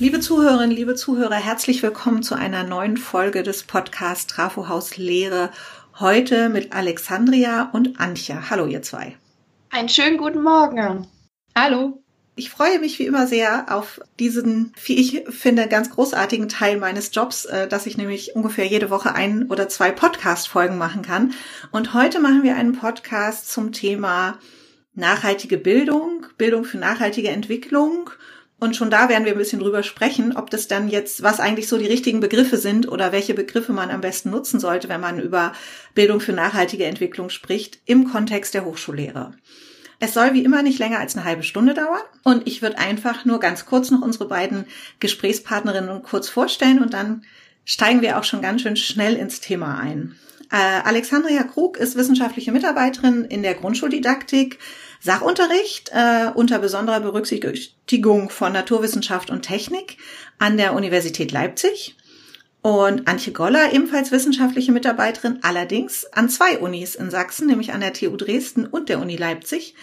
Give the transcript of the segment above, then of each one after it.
Liebe Zuhörerinnen, liebe Zuhörer, herzlich willkommen zu einer neuen Folge des Podcasts Trafohaus Lehre. Heute mit Alexandria und Antje. Hallo, ihr zwei. Einen schönen guten Morgen. Hallo. Ich freue mich wie immer sehr auf diesen, wie ich finde, ganz großartigen Teil meines Jobs, äh, dass ich nämlich ungefähr jede Woche ein oder zwei Podcast-Folgen machen kann. Und heute machen wir einen Podcast zum Thema nachhaltige Bildung, Bildung für nachhaltige Entwicklung. Und schon da werden wir ein bisschen drüber sprechen, ob das dann jetzt, was eigentlich so die richtigen Begriffe sind oder welche Begriffe man am besten nutzen sollte, wenn man über Bildung für nachhaltige Entwicklung spricht, im Kontext der Hochschullehre. Es soll wie immer nicht länger als eine halbe Stunde dauern und ich würde einfach nur ganz kurz noch unsere beiden Gesprächspartnerinnen kurz vorstellen und dann steigen wir auch schon ganz schön schnell ins Thema ein. Äh, Alexandria Krug ist wissenschaftliche Mitarbeiterin in der Grundschuldidaktik, Sachunterricht äh, unter besonderer Berücksichtigung von Naturwissenschaft und Technik an der Universität Leipzig. Und Antje Goller, ebenfalls wissenschaftliche Mitarbeiterin, allerdings an zwei Unis in Sachsen, nämlich an der TU Dresden und der Uni Leipzig,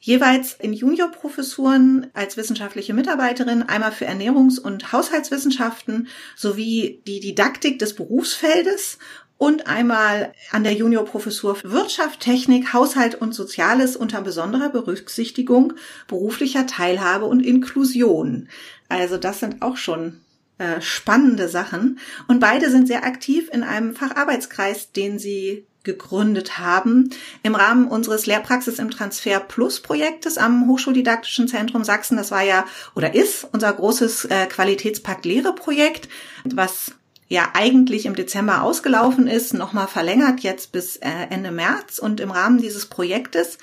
jeweils in Juniorprofessuren als wissenschaftliche Mitarbeiterin, einmal für Ernährungs- und Haushaltswissenschaften sowie die Didaktik des Berufsfeldes und einmal an der Juniorprofessur Wirtschaft, Technik, Haushalt und Soziales unter besonderer Berücksichtigung beruflicher Teilhabe und Inklusion. Also das sind auch schon äh, spannende Sachen. Und beide sind sehr aktiv in einem Facharbeitskreis, den sie gegründet haben im Rahmen unseres Lehrpraxis im Transfer Plus Projektes am Hochschuldidaktischen Zentrum Sachsen. Das war ja oder ist unser großes äh, Qualitätspakt Lehre Projekt, was ja eigentlich im Dezember ausgelaufen ist, nochmal verlängert jetzt bis äh, Ende März. Und im Rahmen dieses Projektes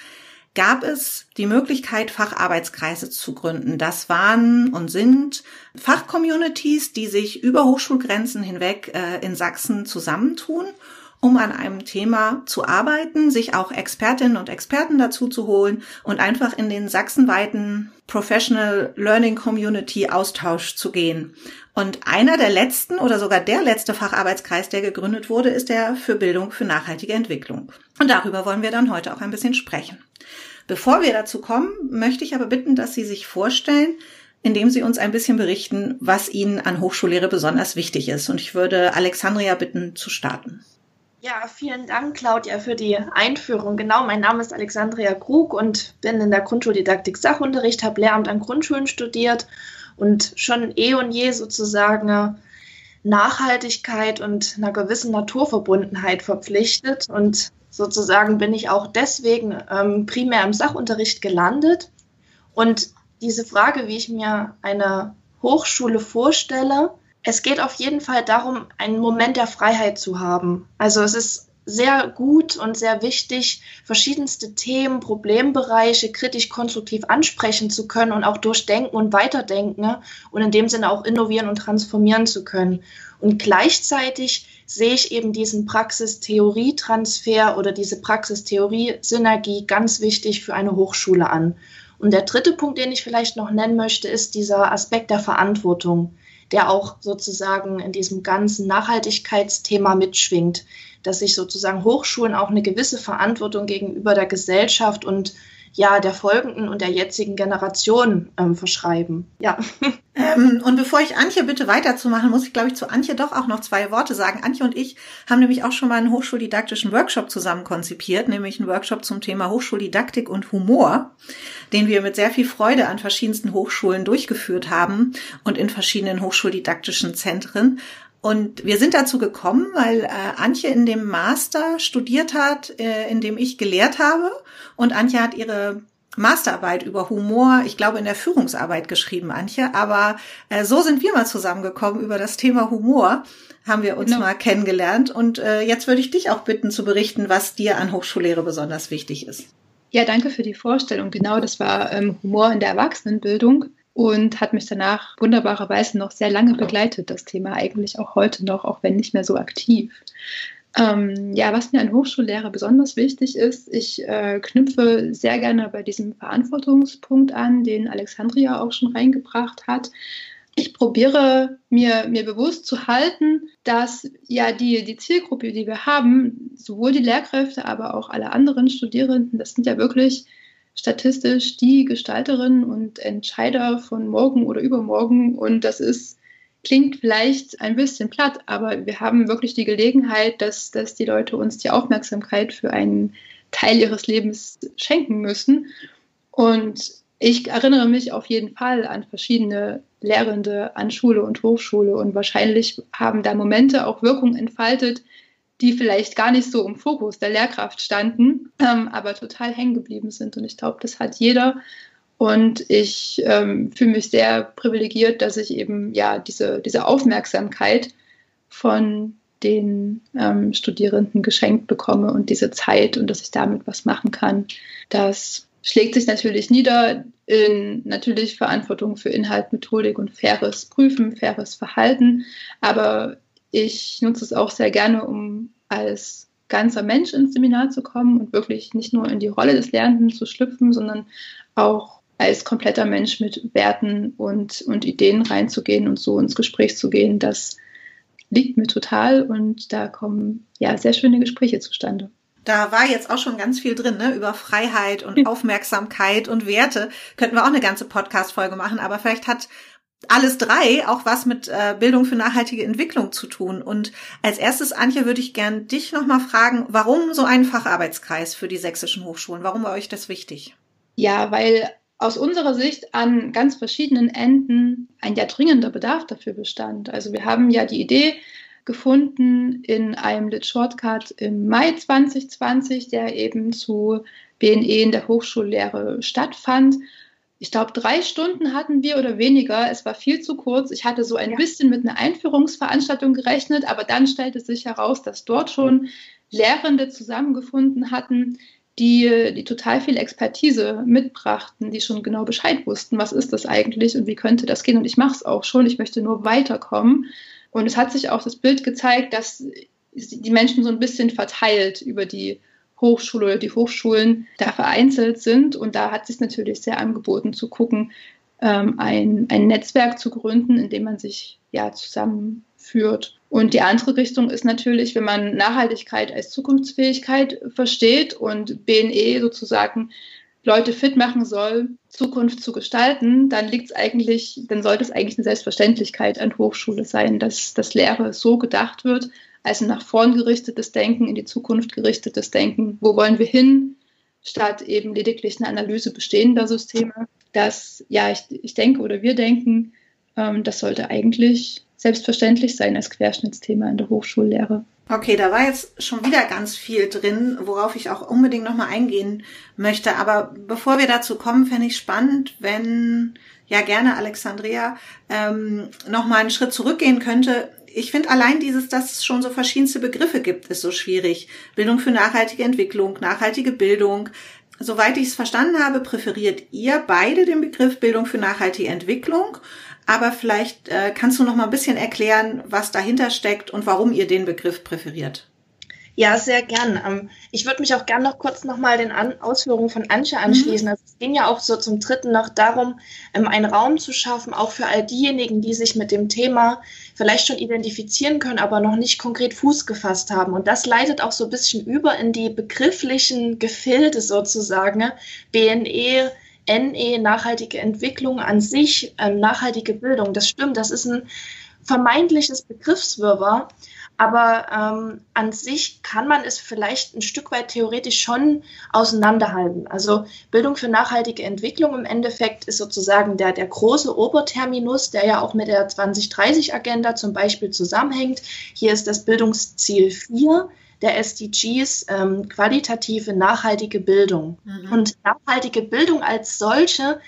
gab es die Möglichkeit, Facharbeitskreise zu gründen. Das waren und sind Fachcommunities, die sich über Hochschulgrenzen hinweg äh, in Sachsen zusammentun, um an einem Thema zu arbeiten, sich auch Expertinnen und Experten dazu zu holen und einfach in den sachsenweiten Professional Learning Community Austausch zu gehen. Und einer der letzten oder sogar der letzte Facharbeitskreis, der gegründet wurde, ist der für Bildung für nachhaltige Entwicklung. Und darüber wollen wir dann heute auch ein bisschen sprechen. Bevor wir dazu kommen, möchte ich aber bitten, dass Sie sich vorstellen, indem Sie uns ein bisschen berichten, was Ihnen an Hochschullehre besonders wichtig ist. Und ich würde Alexandria bitten zu starten. Ja, vielen Dank, Claudia, für die Einführung. Genau, mein Name ist Alexandria Krug und bin in der Grundschuldidaktik Sachunterricht, habe Lehramt an Grundschulen studiert und schon eh und je sozusagen Nachhaltigkeit und einer gewissen Naturverbundenheit verpflichtet. Und sozusagen bin ich auch deswegen ähm, primär im Sachunterricht gelandet. Und diese Frage, wie ich mir eine Hochschule vorstelle, es geht auf jeden Fall darum, einen Moment der Freiheit zu haben. Also es ist sehr gut und sehr wichtig, verschiedenste Themen, Problembereiche kritisch konstruktiv ansprechen zu können und auch durchdenken und weiterdenken ne? und in dem Sinne auch innovieren und transformieren zu können. Und gleichzeitig sehe ich eben diesen Praxis-Theorie-Transfer oder diese Praxis-Theorie-Synergie ganz wichtig für eine Hochschule an. Und der dritte Punkt, den ich vielleicht noch nennen möchte, ist dieser Aspekt der Verantwortung, der auch sozusagen in diesem ganzen Nachhaltigkeitsthema mitschwingt dass sich sozusagen Hochschulen auch eine gewisse Verantwortung gegenüber der Gesellschaft und ja, der folgenden und der jetzigen Generation ähm, verschreiben. Ja. Ähm, und bevor ich Antje bitte weiterzumachen, muss ich, glaube ich, zu Antje doch auch noch zwei Worte sagen. Antje und ich haben nämlich auch schon mal einen hochschuldidaktischen Workshop zusammen konzipiert, nämlich einen Workshop zum Thema Hochschuldidaktik und Humor, den wir mit sehr viel Freude an verschiedensten Hochschulen durchgeführt haben und in verschiedenen hochschuldidaktischen Zentren. Und wir sind dazu gekommen, weil äh, Antje in dem Master studiert hat, äh, in dem ich gelehrt habe. Und Antje hat ihre Masterarbeit über Humor, ich glaube in der Führungsarbeit geschrieben, Antje. Aber äh, so sind wir mal zusammengekommen über das Thema Humor, haben wir uns genau. mal kennengelernt. Und äh, jetzt würde ich dich auch bitten zu berichten, was dir an Hochschullehre besonders wichtig ist. Ja, danke für die Vorstellung. Genau, das war ähm, Humor in der Erwachsenenbildung und hat mich danach wunderbarerweise noch sehr lange begleitet, das Thema eigentlich auch heute noch, auch wenn nicht mehr so aktiv. Ähm, ja, was mir an Hochschullehre besonders wichtig ist, ich äh, knüpfe sehr gerne bei diesem Verantwortungspunkt an, den Alexandria auch schon reingebracht hat. Ich probiere mir, mir bewusst zu halten, dass ja die, die Zielgruppe, die wir haben, sowohl die Lehrkräfte, aber auch alle anderen Studierenden, das sind ja wirklich statistisch die Gestalterinnen und Entscheider von morgen oder übermorgen. Und das ist, klingt vielleicht ein bisschen platt, aber wir haben wirklich die Gelegenheit, dass, dass die Leute uns die Aufmerksamkeit für einen Teil ihres Lebens schenken müssen. Und ich erinnere mich auf jeden Fall an verschiedene Lehrende an Schule und Hochschule und wahrscheinlich haben da Momente auch Wirkung entfaltet, die vielleicht gar nicht so im Fokus der Lehrkraft standen, ähm, aber total hängen geblieben sind. Und ich glaube, das hat jeder. Und ich ähm, fühle mich sehr privilegiert, dass ich eben ja diese, diese Aufmerksamkeit von den ähm, Studierenden geschenkt bekomme und diese Zeit und dass ich damit was machen kann. Das schlägt sich natürlich nieder in natürlich Verantwortung für Inhalt, Methodik und faires Prüfen, faires Verhalten. Aber ich nutze es auch sehr gerne, um als ganzer Mensch ins Seminar zu kommen und wirklich nicht nur in die Rolle des Lernenden zu schlüpfen, sondern auch als kompletter Mensch mit Werten und, und Ideen reinzugehen und so ins Gespräch zu gehen. Das liegt mir total und da kommen ja sehr schöne Gespräche zustande. Da war jetzt auch schon ganz viel drin, ne? Über Freiheit und Aufmerksamkeit und Werte. Könnten wir auch eine ganze Podcast-Folge machen, aber vielleicht hat alles drei auch was mit äh, Bildung für nachhaltige Entwicklung zu tun. Und als erstes, Antje, würde ich gern dich nochmal fragen, warum so ein Facharbeitskreis für die sächsischen Hochschulen? Warum war euch das wichtig? Ja, weil aus unserer Sicht an ganz verschiedenen Enden ein ja dringender Bedarf dafür bestand. Also wir haben ja die Idee, gefunden in einem Lit Shortcut im Mai 2020, der eben zu BNE in der Hochschullehre stattfand. Ich glaube, drei Stunden hatten wir oder weniger. Es war viel zu kurz. Ich hatte so ein ja. bisschen mit einer Einführungsveranstaltung gerechnet, aber dann stellte sich heraus, dass dort schon Lehrende zusammengefunden hatten, die, die total viel Expertise mitbrachten, die schon genau Bescheid wussten, was ist das eigentlich und wie könnte das gehen. Und ich mache es auch schon, ich möchte nur weiterkommen. Und es hat sich auch das Bild gezeigt, dass die Menschen so ein bisschen verteilt über die Hochschule oder die Hochschulen da vereinzelt sind. Und da hat sich natürlich sehr angeboten zu gucken, ähm, ein, ein Netzwerk zu gründen, in dem man sich ja zusammenführt. Und die andere Richtung ist natürlich, wenn man Nachhaltigkeit als Zukunftsfähigkeit versteht und BNE sozusagen Leute fit machen soll, Zukunft zu gestalten, dann liegt es eigentlich, dann sollte es eigentlich eine Selbstverständlichkeit an Hochschule sein, dass das Lehre so gedacht wird, als ein nach vorn gerichtetes Denken, in die Zukunft gerichtetes Denken. Wo wollen wir hin? Statt eben lediglich eine Analyse bestehender Systeme. Das, ja, ich, ich denke oder wir denken, ähm, das sollte eigentlich selbstverständlich sein als Querschnittsthema in der Hochschullehre. Okay, da war jetzt schon wieder ganz viel drin, worauf ich auch unbedingt nochmal eingehen möchte. Aber bevor wir dazu kommen, fände ich spannend, wenn ja gerne Alexandria ähm, nochmal einen Schritt zurückgehen könnte. Ich finde allein dieses, dass es schon so verschiedenste Begriffe gibt, ist so schwierig. Bildung für nachhaltige Entwicklung, nachhaltige Bildung. Soweit ich es verstanden habe, präferiert ihr beide den Begriff Bildung für nachhaltige Entwicklung. Aber vielleicht äh, kannst du noch mal ein bisschen erklären, was dahinter steckt und warum ihr den Begriff präferiert. Ja, sehr gern. Ähm, ich würde mich auch gern noch kurz nochmal den Ausführungen von Antje anschließen. Mhm. Also es ging ja auch so zum dritten noch darum, ähm, einen Raum zu schaffen, auch für all diejenigen, die sich mit dem Thema vielleicht schon identifizieren können, aber noch nicht konkret Fuß gefasst haben. Und das leitet auch so ein bisschen über in die begrifflichen Gefilde sozusagen. BNE, NE, nachhaltige Entwicklung an sich, ähm, nachhaltige Bildung. Das stimmt, das ist ein vermeintliches Begriffswirrwarr, aber ähm, an sich kann man es vielleicht ein Stück weit theoretisch schon auseinanderhalten. Also Bildung für nachhaltige Entwicklung im Endeffekt ist sozusagen der, der große Oberterminus, der ja auch mit der 2030-Agenda zum Beispiel zusammenhängt. Hier ist das Bildungsziel 4 der SDGs ähm, qualitative, nachhaltige Bildung. Mhm. Und nachhaltige Bildung als solche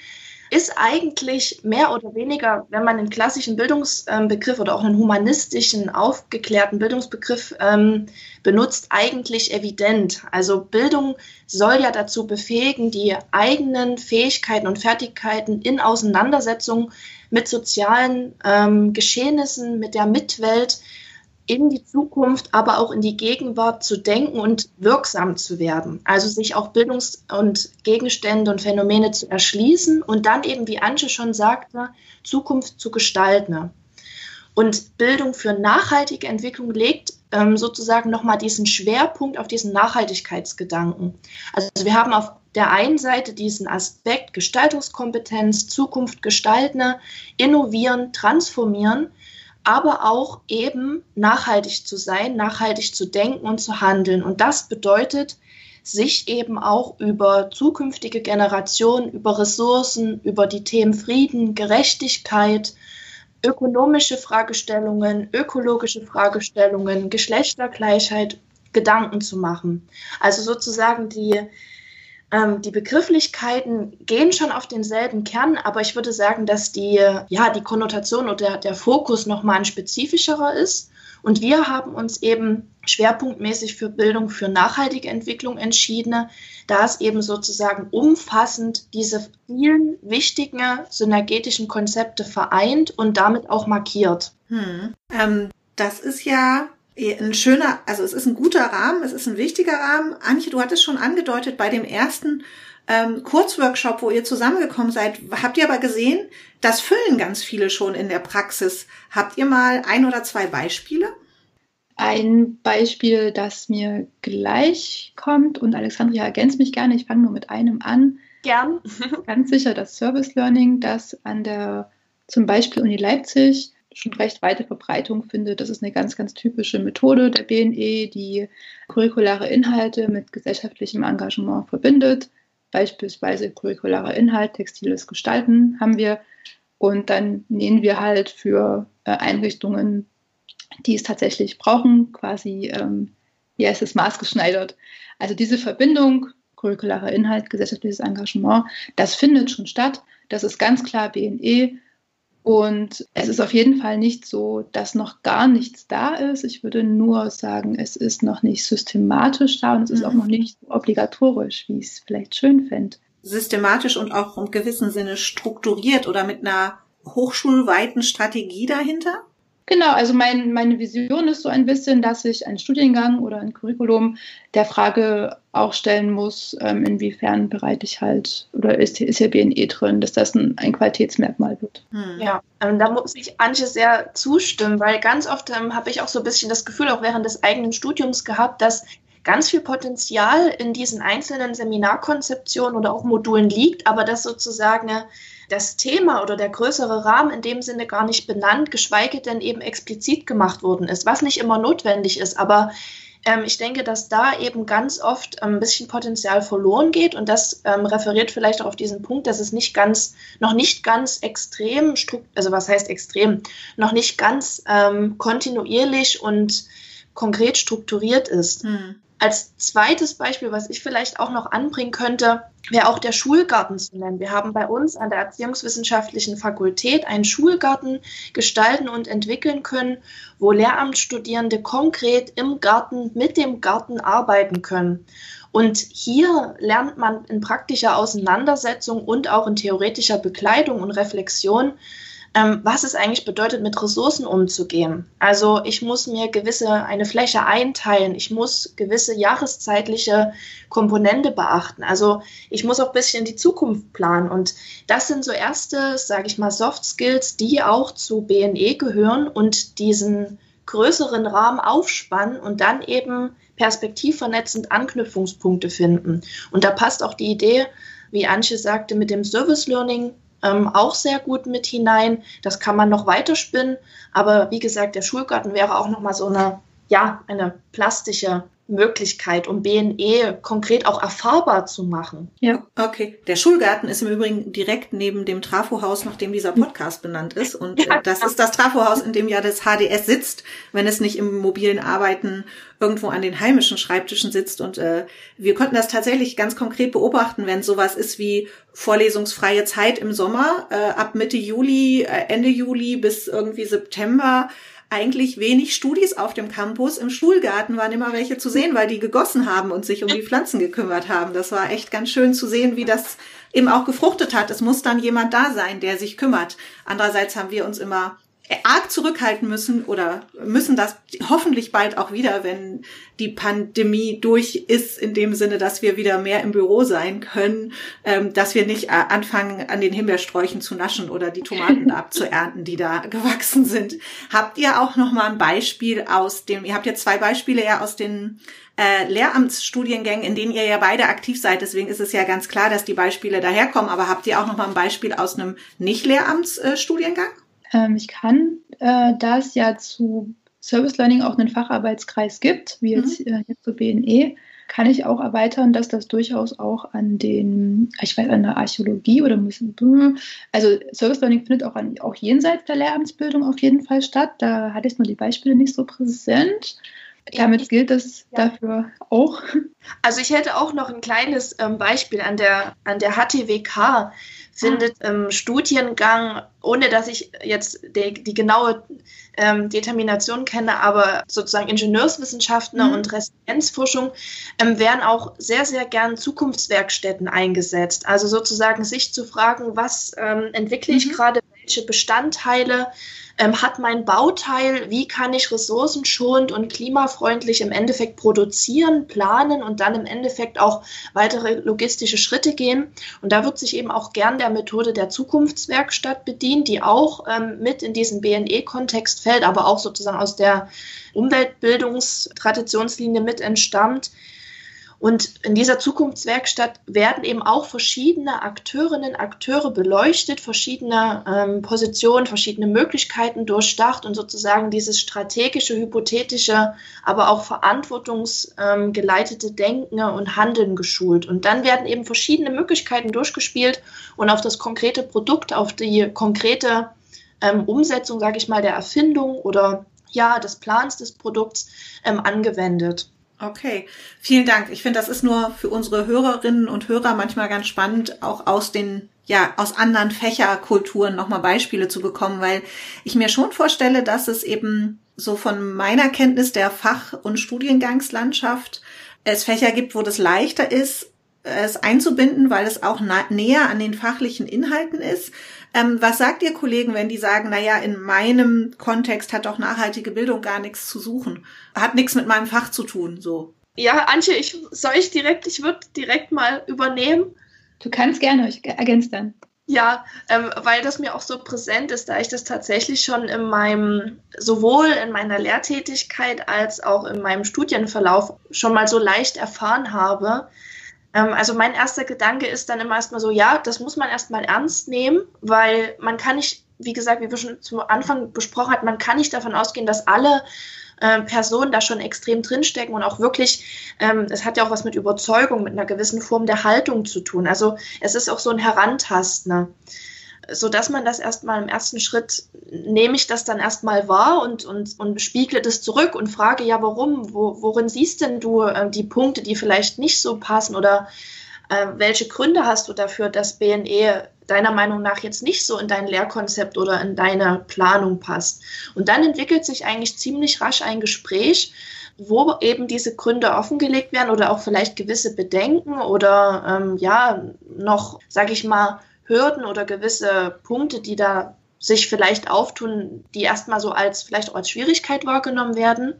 ist eigentlich mehr oder weniger, wenn man einen klassischen Bildungsbegriff oder auch einen humanistischen, aufgeklärten Bildungsbegriff ähm, benutzt, eigentlich evident. Also Bildung soll ja dazu befähigen, die eigenen Fähigkeiten und Fertigkeiten in Auseinandersetzung mit sozialen ähm, Geschehnissen, mit der Mitwelt in die Zukunft, aber auch in die Gegenwart zu denken und wirksam zu werden. Also sich auch Bildungs- und Gegenstände und Phänomene zu erschließen und dann eben, wie Antje schon sagte, Zukunft zu gestalten. Und Bildung für nachhaltige Entwicklung legt ähm, sozusagen nochmal diesen Schwerpunkt auf diesen Nachhaltigkeitsgedanken. Also wir haben auf der einen Seite diesen Aspekt Gestaltungskompetenz, Zukunft gestalten, innovieren, transformieren, aber auch eben nachhaltig zu sein, nachhaltig zu denken und zu handeln. Und das bedeutet, sich eben auch über zukünftige Generationen, über Ressourcen, über die Themen Frieden, Gerechtigkeit, ökonomische Fragestellungen, ökologische Fragestellungen, Geschlechtergleichheit Gedanken zu machen. Also sozusagen die, ähm, die Begrifflichkeiten gehen schon auf denselben Kern, aber ich würde sagen, dass die, ja, die Konnotation oder der, Fokus nochmal ein spezifischerer ist. Und wir haben uns eben schwerpunktmäßig für Bildung für nachhaltige Entwicklung entschieden, da es eben sozusagen umfassend diese vielen wichtigen synergetischen Konzepte vereint und damit auch markiert. Hm. Ähm, das ist ja ein schöner, also es ist ein guter Rahmen, es ist ein wichtiger Rahmen. Antje, du hattest schon angedeutet, bei dem ersten ähm, Kurzworkshop, wo ihr zusammengekommen seid, habt ihr aber gesehen, das füllen ganz viele schon in der Praxis. Habt ihr mal ein oder zwei Beispiele? Ein Beispiel, das mir gleich kommt, und Alexandria ergänzt mich gerne, ich fange nur mit einem an. Gern. Ganz sicher das Service Learning, das an der zum Beispiel Uni Leipzig schon recht weite Verbreitung findet. Das ist eine ganz, ganz typische Methode der BNE, die curriculare Inhalte mit gesellschaftlichem Engagement verbindet. Beispielsweise curricularer Inhalt, textiles Gestalten haben wir. Und dann nähen wir halt für äh, Einrichtungen die es tatsächlich brauchen, quasi, ähm, ja, es ist maßgeschneidert. Also diese Verbindung, curricularer Inhalt, gesellschaftliches Engagement, das findet schon statt. Das ist ganz klar BNE. Und es ist auf jeden Fall nicht so, dass noch gar nichts da ist. Ich würde nur sagen, es ist noch nicht systematisch da und es ist mhm. auch noch nicht obligatorisch, wie ich es vielleicht schön fände. Systematisch und auch im gewissen Sinne strukturiert oder mit einer hochschulweiten Strategie dahinter? Genau, also mein, meine Vision ist so ein bisschen, dass ich einen Studiengang oder ein Curriculum der Frage auch stellen muss, ähm, inwiefern bereite ich halt oder ist, ist hier BNE drin, dass das ein, ein Qualitätsmerkmal wird. Hm. Ja, ähm, da muss ich Antje sehr zustimmen, weil ganz oft ähm, habe ich auch so ein bisschen das Gefühl, auch während des eigenen Studiums gehabt, dass ganz viel Potenzial in diesen einzelnen Seminarkonzeptionen oder auch Modulen liegt, aber dass sozusagen das Thema oder der größere Rahmen in dem Sinne gar nicht benannt, geschweige denn eben explizit gemacht worden ist, was nicht immer notwendig ist. Aber ähm, ich denke, dass da eben ganz oft ähm, ein bisschen Potenzial verloren geht und das ähm, referiert vielleicht auch auf diesen Punkt, dass es nicht ganz, noch nicht ganz extrem, also was heißt extrem, noch nicht ganz ähm, kontinuierlich und konkret strukturiert ist. Hm. Als zweites Beispiel, was ich vielleicht auch noch anbringen könnte, wäre auch der Schulgarten zu nennen. Wir haben bei uns an der Erziehungswissenschaftlichen Fakultät einen Schulgarten gestalten und entwickeln können, wo Lehramtsstudierende konkret im Garten mit dem Garten arbeiten können. Und hier lernt man in praktischer Auseinandersetzung und auch in theoretischer Begleitung und Reflexion ähm, was es eigentlich bedeutet, mit Ressourcen umzugehen. Also ich muss mir gewisse eine Fläche einteilen, ich muss gewisse jahreszeitliche Komponente beachten. Also ich muss auch ein bisschen die Zukunft planen. Und das sind so erste, sage ich mal, Soft Skills, die auch zu BNE gehören und diesen größeren Rahmen aufspannen und dann eben perspektivvernetzend Anknüpfungspunkte finden. Und da passt auch die Idee, wie Antje sagte, mit dem Service Learning ähm, auch sehr gut mit hinein. Das kann man noch weiter spinnen. Aber wie gesagt, der Schulgarten wäre auch nochmal so eine, ja, eine plastische Möglichkeit, um BNE konkret auch erfahrbar zu machen. Ja, okay. Der Schulgarten ist im Übrigen direkt neben dem Trafohaus, nach dem dieser Podcast benannt ist. Und ja, das ist das Trafohaus, in dem ja das HDS sitzt, wenn es nicht im mobilen Arbeiten irgendwo an den heimischen Schreibtischen sitzt. Und äh, wir konnten das tatsächlich ganz konkret beobachten, wenn sowas ist wie vorlesungsfreie Zeit im Sommer, äh, ab Mitte Juli, äh, Ende Juli bis irgendwie September eigentlich wenig Studis auf dem Campus. Im Schulgarten waren immer welche zu sehen, weil die gegossen haben und sich um die Pflanzen gekümmert haben. Das war echt ganz schön zu sehen, wie das eben auch gefruchtet hat. Es muss dann jemand da sein, der sich kümmert. Andererseits haben wir uns immer arg zurückhalten müssen oder müssen das hoffentlich bald auch wieder, wenn die Pandemie durch ist, in dem Sinne, dass wir wieder mehr im Büro sein können, ähm, dass wir nicht äh, anfangen, an den Himbeersträuchen zu naschen oder die Tomaten abzuernten, die da gewachsen sind. Habt ihr auch noch mal ein Beispiel aus dem, ihr habt ja zwei Beispiele ja aus den äh, Lehramtsstudiengängen, in denen ihr ja beide aktiv seid. Deswegen ist es ja ganz klar, dass die Beispiele daherkommen. Aber habt ihr auch noch mal ein Beispiel aus einem Nicht-Lehramtsstudiengang? Ähm, ich kann, äh, da es ja zu Service Learning auch einen Facharbeitskreis gibt, wie jetzt, mhm. äh, jetzt zu BNE, kann ich auch erweitern, dass das durchaus auch an den, ich weiß, an der Archäologie oder also Service Learning findet auch, an, auch jenseits der Lehramtsbildung auf jeden Fall statt. Da hatte ich nur die Beispiele nicht so präsent. Damit gilt es ja. dafür auch. Also ich hätte auch noch ein kleines ähm, Beispiel an der, an der HTWK findet im Studiengang, ohne dass ich jetzt die, die genaue ähm, Determination kenne, aber sozusagen Ingenieurswissenschaften mhm. und Resilienzforschung ähm, werden auch sehr, sehr gern Zukunftswerkstätten eingesetzt. Also sozusagen sich zu fragen, was ähm, entwickle ich mhm. gerade, welche Bestandteile ähm, hat mein Bauteil, wie kann ich ressourcenschonend und klimafreundlich im Endeffekt produzieren, planen und dann im Endeffekt auch weitere logistische Schritte gehen. Und da wird sich eben auch gern der Methode der Zukunftswerkstatt bedient, die auch ähm, mit in diesen BNE-Kontext fällt, aber auch sozusagen aus der Umweltbildungstraditionslinie mit entstammt. Und in dieser Zukunftswerkstatt werden eben auch verschiedene Akteurinnen, Akteure beleuchtet, verschiedene ähm, Positionen, verschiedene Möglichkeiten durchdacht und sozusagen dieses strategische, hypothetische, aber auch verantwortungsgeleitete ähm, Denken und Handeln geschult. Und dann werden eben verschiedene Möglichkeiten durchgespielt und auf das konkrete Produkt, auf die konkrete ähm, Umsetzung, sage ich mal, der Erfindung oder ja, des Plans des Produkts ähm, angewendet. Okay, vielen Dank. Ich finde, das ist nur für unsere Hörerinnen und Hörer manchmal ganz spannend, auch aus den ja, aus anderen Fächerkulturen nochmal Beispiele zu bekommen, weil ich mir schon vorstelle, dass es eben so von meiner Kenntnis der Fach- und Studiengangslandschaft es Fächer gibt, wo das leichter ist, es einzubinden, weil es auch näher an den fachlichen Inhalten ist. Ähm, was sagt ihr Kollegen, wenn die sagen, na ja, in meinem Kontext hat doch nachhaltige Bildung gar nichts zu suchen, hat nichts mit meinem Fach zu tun, so? Ja, Antje, ich soll ich direkt, ich würde direkt mal übernehmen. Du kannst gerne, ich ergänze dann. Ja, ähm, weil das mir auch so präsent ist, da ich das tatsächlich schon in meinem, sowohl in meiner Lehrtätigkeit als auch in meinem Studienverlauf schon mal so leicht erfahren habe, also mein erster Gedanke ist dann immer erstmal so, ja, das muss man erstmal ernst nehmen, weil man kann nicht, wie gesagt, wie wir schon zu Anfang besprochen hatten, man kann nicht davon ausgehen, dass alle äh, Personen da schon extrem drinstecken und auch wirklich, ähm, es hat ja auch was mit Überzeugung, mit einer gewissen Form der Haltung zu tun. Also es ist auch so ein Herantasten. Ne? So dass man das erstmal im ersten Schritt nehme ich das dann erstmal wahr und, und, und spiegle das zurück und frage, ja, warum? Wo, worin siehst denn du äh, die Punkte, die vielleicht nicht so passen oder äh, welche Gründe hast du dafür, dass BNE deiner Meinung nach jetzt nicht so in dein Lehrkonzept oder in deine Planung passt? Und dann entwickelt sich eigentlich ziemlich rasch ein Gespräch, wo eben diese Gründe offengelegt werden oder auch vielleicht gewisse Bedenken oder ähm, ja noch, sage ich mal, Hürden oder gewisse Punkte, die da sich vielleicht auftun, die erstmal so als vielleicht auch als Schwierigkeit wahrgenommen werden.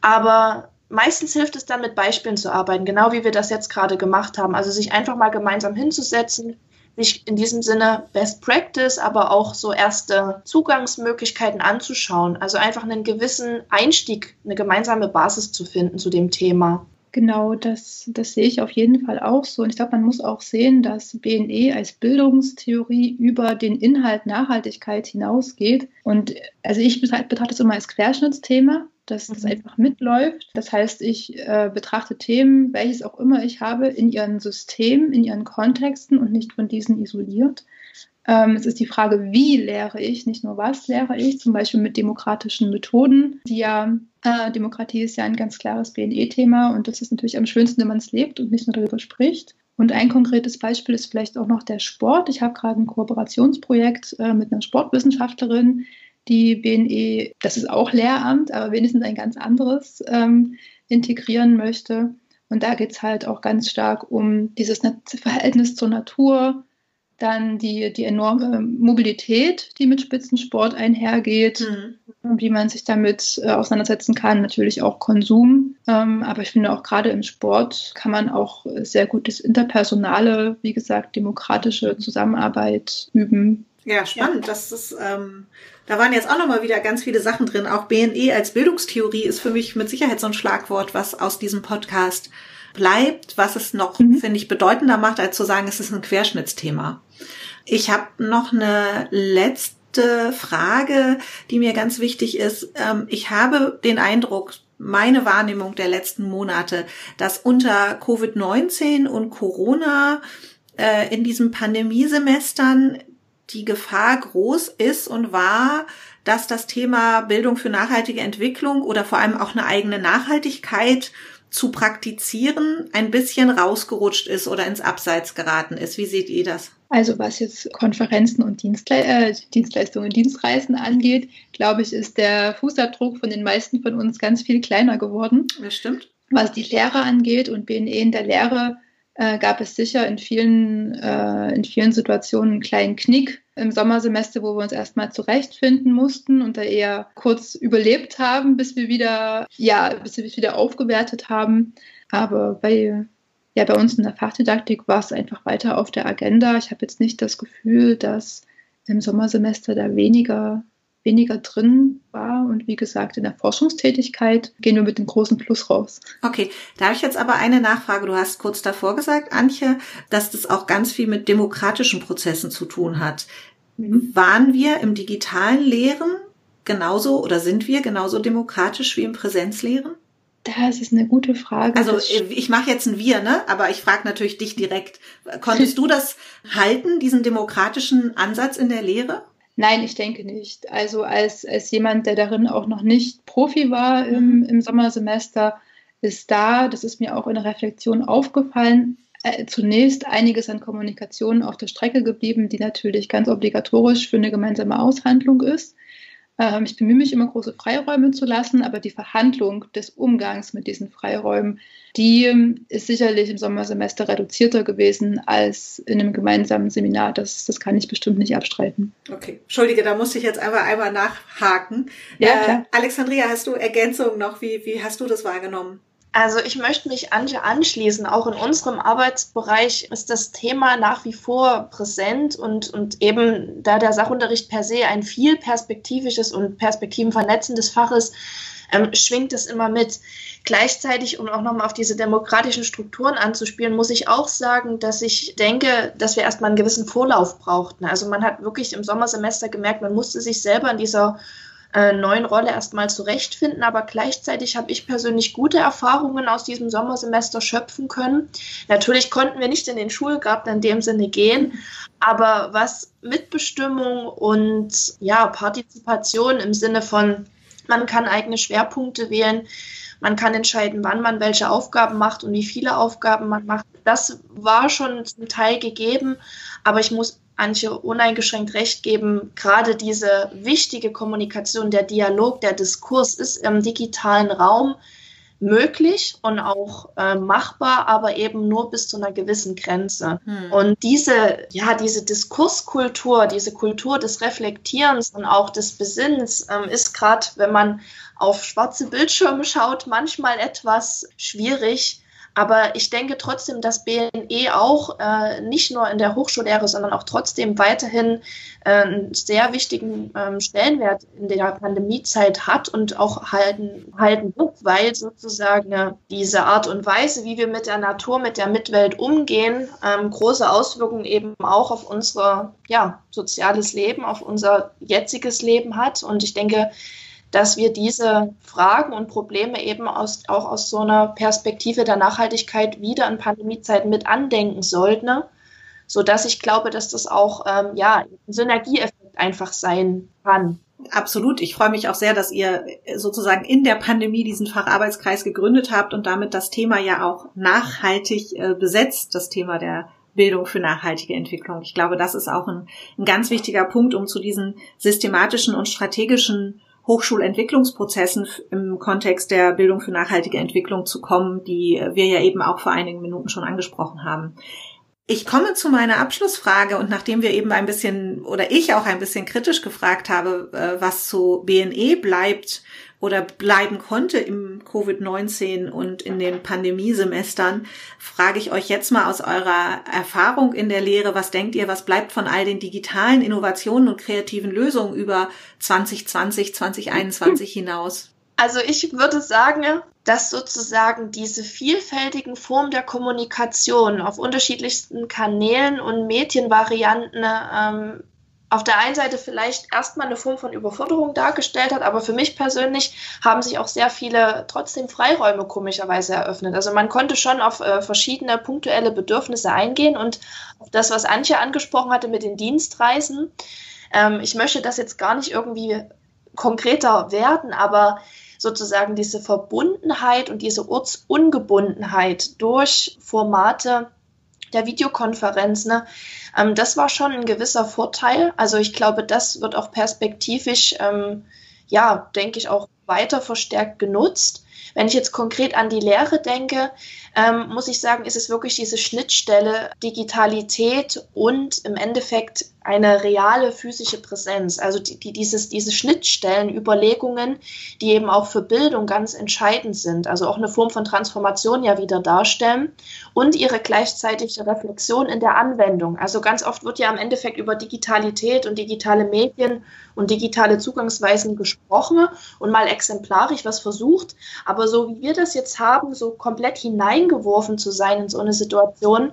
Aber meistens hilft es dann mit Beispielen zu arbeiten, genau wie wir das jetzt gerade gemacht haben. Also sich einfach mal gemeinsam hinzusetzen, sich in diesem Sinne Best Practice, aber auch so erste Zugangsmöglichkeiten anzuschauen. Also einfach einen gewissen Einstieg, eine gemeinsame Basis zu finden zu dem Thema. Genau, das, das sehe ich auf jeden Fall auch so. Und ich glaube, man muss auch sehen, dass BNE als Bildungstheorie über den Inhalt Nachhaltigkeit hinausgeht. Und also ich betrachte es immer als Querschnittsthema, dass das mhm. einfach mitläuft. Das heißt, ich äh, betrachte Themen, welches auch immer ich habe, in ihren Systemen, in ihren Kontexten und nicht von diesen isoliert. Ähm, es ist die Frage, wie lehre ich, nicht nur was lehre ich, zum Beispiel mit demokratischen Methoden, die ja, äh, Demokratie ist ja ein ganz klares BNE-Thema und das ist natürlich am schönsten, wenn man es lebt und nicht nur darüber spricht. Und ein konkretes Beispiel ist vielleicht auch noch der Sport. Ich habe gerade ein Kooperationsprojekt äh, mit einer Sportwissenschaftlerin, die BNE, das ist auch Lehramt, aber wenigstens ein ganz anderes, ähm, integrieren möchte. Und da geht es halt auch ganz stark um dieses Verhältnis zur Natur, dann die, die enorme Mobilität, die mit Spitzensport einhergeht, mhm. wie man sich damit äh, auseinandersetzen kann, natürlich auch Konsum. Ähm, aber ich finde auch gerade im Sport kann man auch sehr gutes interpersonale, wie gesagt, demokratische Zusammenarbeit üben. Ja, spannend. Ja. Das ist, ähm, da waren jetzt auch nochmal wieder ganz viele Sachen drin. Auch BNE als Bildungstheorie ist für mich mit Sicherheit so ein Schlagwort, was aus diesem Podcast bleibt, was es noch, mhm. finde ich, bedeutender macht, als zu sagen, es ist ein Querschnittsthema. Ich habe noch eine letzte Frage, die mir ganz wichtig ist. Ähm, ich habe den Eindruck, meine Wahrnehmung der letzten Monate, dass unter Covid-19 und Corona äh, in diesen Pandemiesemestern die Gefahr groß ist und war, dass das Thema Bildung für nachhaltige Entwicklung oder vor allem auch eine eigene Nachhaltigkeit zu praktizieren ein bisschen rausgerutscht ist oder ins Abseits geraten ist. Wie seht ihr das? Also was jetzt Konferenzen und Dienstle äh, Dienstleistungen, Dienstreisen angeht, glaube ich, ist der Fußabdruck von den meisten von uns ganz viel kleiner geworden. Das stimmt. Was die Lehre angeht und BNE in der Lehre äh, gab es sicher in vielen, äh, in vielen Situationen einen kleinen Knick im Sommersemester, wo wir uns erstmal zurechtfinden mussten und da eher kurz überlebt haben, bis wir wieder, ja, bis wir wieder aufgewertet haben. Aber bei, ja, bei uns in der Fachdidaktik war es einfach weiter auf der Agenda. Ich habe jetzt nicht das Gefühl, dass im Sommersemester da weniger weniger drin war. Und wie gesagt, in der Forschungstätigkeit gehen wir mit dem großen Plus raus. Okay, da habe ich jetzt aber eine Nachfrage. Du hast kurz davor gesagt, Antje, dass das auch ganz viel mit demokratischen Prozessen zu tun hat. Mhm. Waren wir im digitalen Lehren genauso oder sind wir genauso demokratisch wie im Präsenzlehren? Das ist eine gute Frage. Also ich mache jetzt ein Wir, ne? Aber ich frage natürlich dich direkt. Konntest du das halten, diesen demokratischen Ansatz in der Lehre? Nein, ich denke nicht. Also als, als jemand, der darin auch noch nicht Profi war im, mhm. im Sommersemester, ist da, das ist mir auch in der Reflexion aufgefallen, äh, zunächst einiges an Kommunikation auf der Strecke geblieben, die natürlich ganz obligatorisch für eine gemeinsame Aushandlung ist. Ähm, ich bemühe mich immer, große Freiräume zu lassen, aber die Verhandlung des Umgangs mit diesen Freiräumen, die ähm, ist sicherlich im Sommersemester reduzierter gewesen als in einem gemeinsamen Seminar. Das, das kann ich bestimmt nicht abstreiten. Okay, Entschuldige, da musste ich jetzt einfach einmal nachhaken. Ja, äh, Alexandria, hast du Ergänzungen noch? Wie, wie hast du das wahrgenommen? Also ich möchte mich Antje anschließen. Auch in unserem Arbeitsbereich ist das Thema nach wie vor präsent und, und eben da der Sachunterricht per se ein viel perspektivisches und perspektivenvernetzendes Fach ist, ähm, schwingt es immer mit. Gleichzeitig, um auch nochmal auf diese demokratischen Strukturen anzuspielen, muss ich auch sagen, dass ich denke, dass wir erstmal einen gewissen Vorlauf brauchten. Also man hat wirklich im Sommersemester gemerkt, man musste sich selber in dieser äh, neuen Rolle erstmal zurechtfinden. Aber gleichzeitig habe ich persönlich gute Erfahrungen aus diesem Sommersemester schöpfen können. Natürlich konnten wir nicht in den Schulgarten in dem Sinne gehen, aber was Mitbestimmung und ja, Partizipation im Sinne von, man kann eigene Schwerpunkte wählen, man kann entscheiden, wann man welche Aufgaben macht und wie viele Aufgaben man macht. Das war schon zum Teil gegeben, aber ich muss Antje uneingeschränkt recht geben, gerade diese wichtige Kommunikation, der Dialog, der Diskurs ist im digitalen Raum möglich und auch äh, machbar, aber eben nur bis zu einer gewissen Grenze. Hm. Und diese, ja, diese Diskurskultur, diese Kultur des Reflektierens und auch des Besinnens ähm, ist gerade, wenn man auf schwarze Bildschirme schaut, manchmal etwas schwierig. Aber ich denke trotzdem, dass BNE auch äh, nicht nur in der Hochschullehre, sondern auch trotzdem weiterhin äh, einen sehr wichtigen ähm, Stellenwert in der Pandemiezeit hat und auch halten, halten wird, weil sozusagen äh, diese Art und Weise, wie wir mit der Natur, mit der Mitwelt umgehen, ähm, große Auswirkungen eben auch auf unser ja, soziales Leben, auf unser jetziges Leben hat. Und ich denke, dass wir diese Fragen und Probleme eben aus, auch aus so einer Perspektive der Nachhaltigkeit wieder in Pandemiezeiten mit andenken sollten, ne? sodass ich glaube, dass das auch ähm, ja, ein Synergieeffekt einfach sein kann. Absolut. Ich freue mich auch sehr, dass ihr sozusagen in der Pandemie diesen Facharbeitskreis gegründet habt und damit das Thema ja auch nachhaltig äh, besetzt, das Thema der Bildung für nachhaltige Entwicklung. Ich glaube, das ist auch ein, ein ganz wichtiger Punkt, um zu diesen systematischen und strategischen Hochschulentwicklungsprozessen im Kontext der Bildung für nachhaltige Entwicklung zu kommen, die wir ja eben auch vor einigen Minuten schon angesprochen haben. Ich komme zu meiner Abschlussfrage und nachdem wir eben ein bisschen oder ich auch ein bisschen kritisch gefragt habe, äh, was zu BNE bleibt oder bleiben konnte im Covid-19 und in den Pandemiesemestern, frage ich euch jetzt mal aus eurer Erfahrung in der Lehre, was denkt ihr, was bleibt von all den digitalen Innovationen und kreativen Lösungen über 2020, 2021 hinaus? Also ich würde sagen, dass sozusagen diese vielfältigen Formen der Kommunikation auf unterschiedlichsten Kanälen und Medienvarianten ähm, auf der einen Seite vielleicht erstmal eine Form von Überforderung dargestellt hat, aber für mich persönlich haben sich auch sehr viele trotzdem Freiräume komischerweise eröffnet. Also man konnte schon auf äh, verschiedene punktuelle Bedürfnisse eingehen und auf das, was Antje angesprochen hatte mit den Dienstreisen. Ähm, ich möchte das jetzt gar nicht irgendwie konkreter werden, aber sozusagen diese Verbundenheit und diese Ortsungebundenheit durch Formate der Videokonferenz, ne, ähm, das war schon ein gewisser Vorteil. Also ich glaube, das wird auch perspektivisch, ähm, ja, denke ich, auch weiter verstärkt genutzt. Wenn ich jetzt konkret an die Lehre denke, ähm, muss ich sagen, ist es wirklich diese Schnittstelle Digitalität und im Endeffekt eine reale physische Präsenz. Also die, die, dieses, diese Schnittstellenüberlegungen, die eben auch für Bildung ganz entscheidend sind, also auch eine Form von Transformation ja wieder darstellen und ihre gleichzeitige Reflexion in der Anwendung. Also ganz oft wird ja im Endeffekt über Digitalität und digitale Medien und digitale Zugangsweisen gesprochen und mal exemplarisch was versucht, aber so wie wir das jetzt haben, so komplett hineingeworfen zu sein in so eine Situation,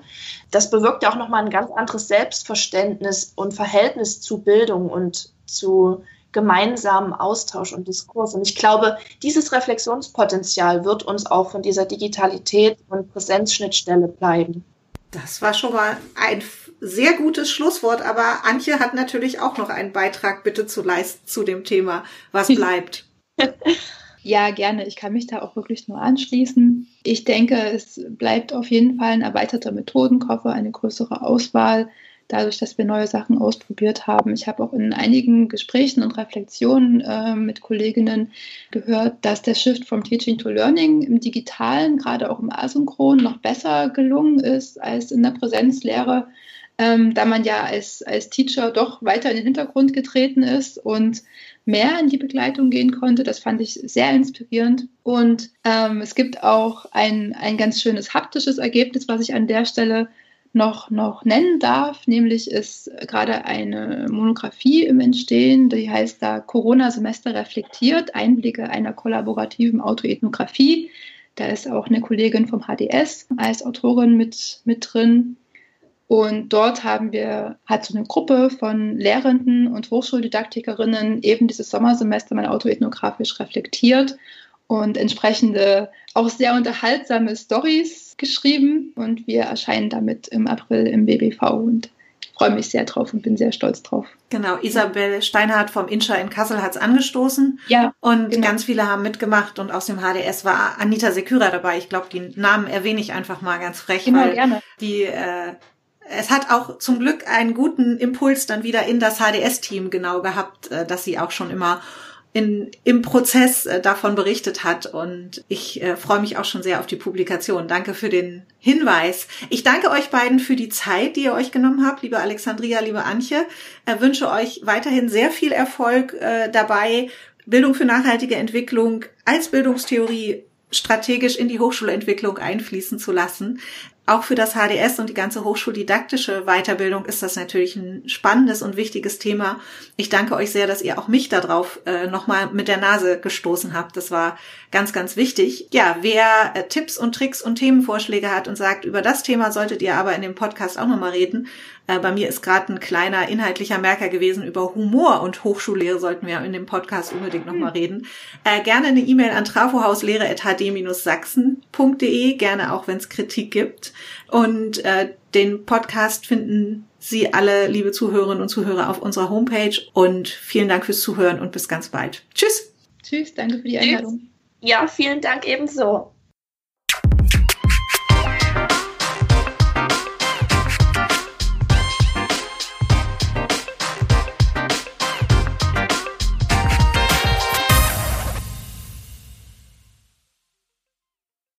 das bewirkt ja auch nochmal ein ganz anderes Selbstverständnis und Verhältnis zu Bildung und zu gemeinsamen Austausch und Diskurs. Und ich glaube, dieses Reflexionspotenzial wird uns auch von dieser Digitalität und Präsenzschnittstelle bleiben. Das war schon mal ein sehr gutes Schlusswort, aber Antje hat natürlich auch noch einen Beitrag bitte zu leisten zu dem Thema, was bleibt. Ja, gerne. Ich kann mich da auch wirklich nur anschließen. Ich denke, es bleibt auf jeden Fall ein erweiterter Methodenkoffer, eine größere Auswahl, dadurch, dass wir neue Sachen ausprobiert haben. Ich habe auch in einigen Gesprächen und Reflexionen äh, mit Kolleginnen gehört, dass der Shift vom Teaching to Learning im Digitalen, gerade auch im Asynchron, noch besser gelungen ist als in der Präsenzlehre. Ähm, da man ja als, als Teacher doch weiter in den Hintergrund getreten ist und mehr in die Begleitung gehen konnte. Das fand ich sehr inspirierend. Und ähm, es gibt auch ein, ein ganz schönes haptisches Ergebnis, was ich an der Stelle noch, noch nennen darf, nämlich ist gerade eine Monographie im Entstehen, die heißt da Corona-Semester reflektiert, Einblicke einer kollaborativen Autoethnographie. Da ist auch eine Kollegin vom HDS als Autorin mit, mit drin. Und dort haben wir, hat so eine Gruppe von Lehrenden und Hochschuldidaktikerinnen eben dieses Sommersemester mal autoethnografisch reflektiert und entsprechende auch sehr unterhaltsame Stories geschrieben. Und wir erscheinen damit im April im BBV und freue mich sehr drauf und bin sehr stolz drauf. Genau, Isabel Steinhardt vom Inscha in Kassel hat es angestoßen. Ja. Und genau. ganz viele haben mitgemacht und aus dem HDS war Anita Seküra dabei. Ich glaube, die Namen erwähne ich einfach mal ganz frech, genau, weil gerne. die äh, es hat auch zum Glück einen guten Impuls dann wieder in das HDS-Team genau gehabt, äh, dass sie auch schon immer in, im Prozess äh, davon berichtet hat. Und ich äh, freue mich auch schon sehr auf die Publikation. Danke für den Hinweis. Ich danke euch beiden für die Zeit, die ihr euch genommen habt, liebe Alexandria, liebe Antje. Ich wünsche euch weiterhin sehr viel Erfolg äh, dabei, Bildung für nachhaltige Entwicklung als Bildungstheorie strategisch in die Hochschulentwicklung einfließen zu lassen auch für das HDS und die ganze hochschuldidaktische Weiterbildung ist das natürlich ein spannendes und wichtiges Thema. Ich danke euch sehr, dass ihr auch mich darauf äh, nochmal mit der Nase gestoßen habt. Das war ganz, ganz wichtig. Ja, wer äh, Tipps und Tricks und Themenvorschläge hat und sagt, über das Thema solltet ihr aber in dem Podcast auch nochmal reden, äh, bei mir ist gerade ein kleiner inhaltlicher Merker gewesen über Humor und Hochschullehre sollten wir in dem Podcast unbedingt nochmal hm. reden. Äh, gerne eine E-Mail an trafohauslehre.hd-sachsen.de, gerne auch wenn es Kritik gibt. Und äh, den Podcast finden Sie alle, liebe Zuhörerinnen und Zuhörer, auf unserer Homepage. Und vielen Dank fürs Zuhören und bis ganz bald. Tschüss. Tschüss, danke für die Einladung. Ja, vielen Dank ebenso.